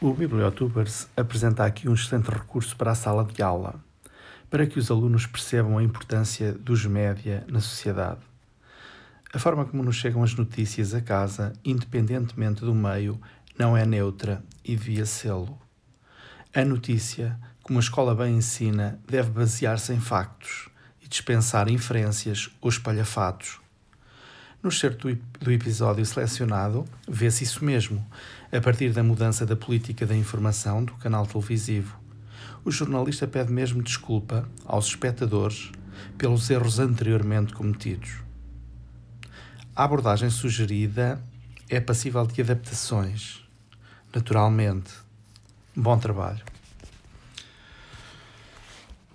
O Bibliotubers apresenta aqui um excelente recurso para a sala de aula, para que os alunos percebam a importância dos média na sociedade. A forma como nos chegam as notícias a casa, independentemente do meio, não é neutra e devia sê-lo. A notícia, como a escola bem ensina, deve basear-se em factos e dispensar inferências ou espalhafatos. No excerto do episódio selecionado, vê-se isso mesmo, a partir da mudança da política da informação do canal televisivo. O jornalista pede mesmo desculpa aos espectadores pelos erros anteriormente cometidos. A abordagem sugerida é passível de adaptações. Naturalmente. Bom trabalho.